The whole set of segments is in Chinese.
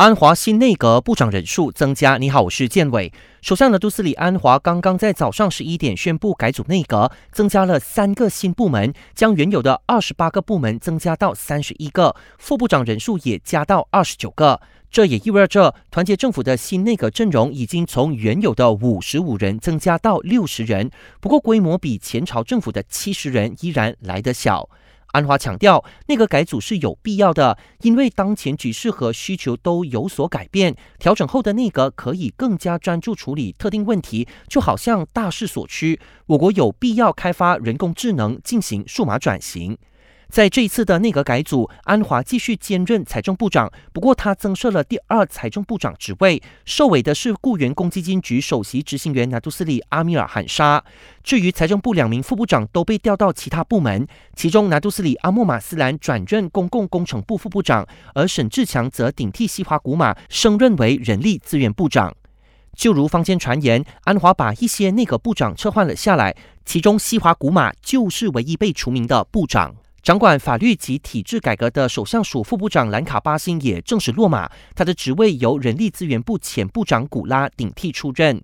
安华新内阁部长人数增加。你好，我是建伟。首相的杜斯里安华刚刚在早上十一点宣布改组内阁，增加了三个新部门，将原有的二十八个部门增加到三十一个，副部长人数也加到二十九个。这也意味着团结政府的新内阁阵容已经从原有的五十五人增加到六十人，不过规模比前朝政府的七十人依然来得小。安华强调，内阁改组是有必要的，因为当前局势和需求都有所改变。调整后的内阁可以更加专注处理特定问题，就好像大势所趋，我国有必要开发人工智能，进行数码转型。在这一次的内阁改组，安华继续兼任财政部长，不过他增设了第二财政部长职位，受委的是雇员公积金局首席执行员拿杜斯里阿米尔罕沙。至于财政部两名副部长都被调到其他部门，其中拿杜斯里阿莫马斯兰转任公共工程部副部长，而沈志强则顶替西华古马升任为人力资源部长。就如坊间传言，安华把一些内阁部长撤换了下来，其中西华古马就是唯一被除名的部长。掌管法律及体制改革的首相署副部长兰卡巴辛也正式落马，他的职位由人力资源部前部长古拉顶替出任。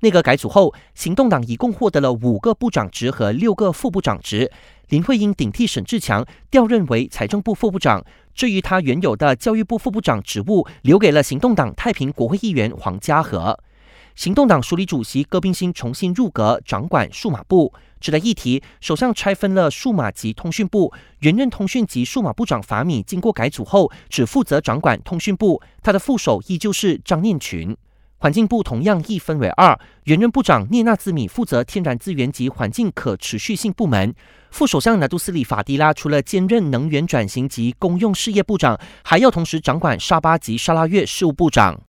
内阁改组后，行动党一共获得了五个部长职和六个副部长职。林慧英顶替沈志强调任为财政部副部长，至于他原有的教育部副部长职务，留给了行动党太平国会议员黄家和。行动党署理主席戈宾新重新入阁，掌管数码部。值得一提，首相拆分了数码及通讯部，原任通讯及数码部长法米经过改组后，只负责掌管通讯部，他的副手依旧是张念群。环境部同样一分为二，原任部长聂纳兹米负责天然资源及环境可持续性部门，副首相拿杜斯里法迪拉除了兼任能源转型及公用事业部长，还要同时掌管沙巴及沙拉越事务部长。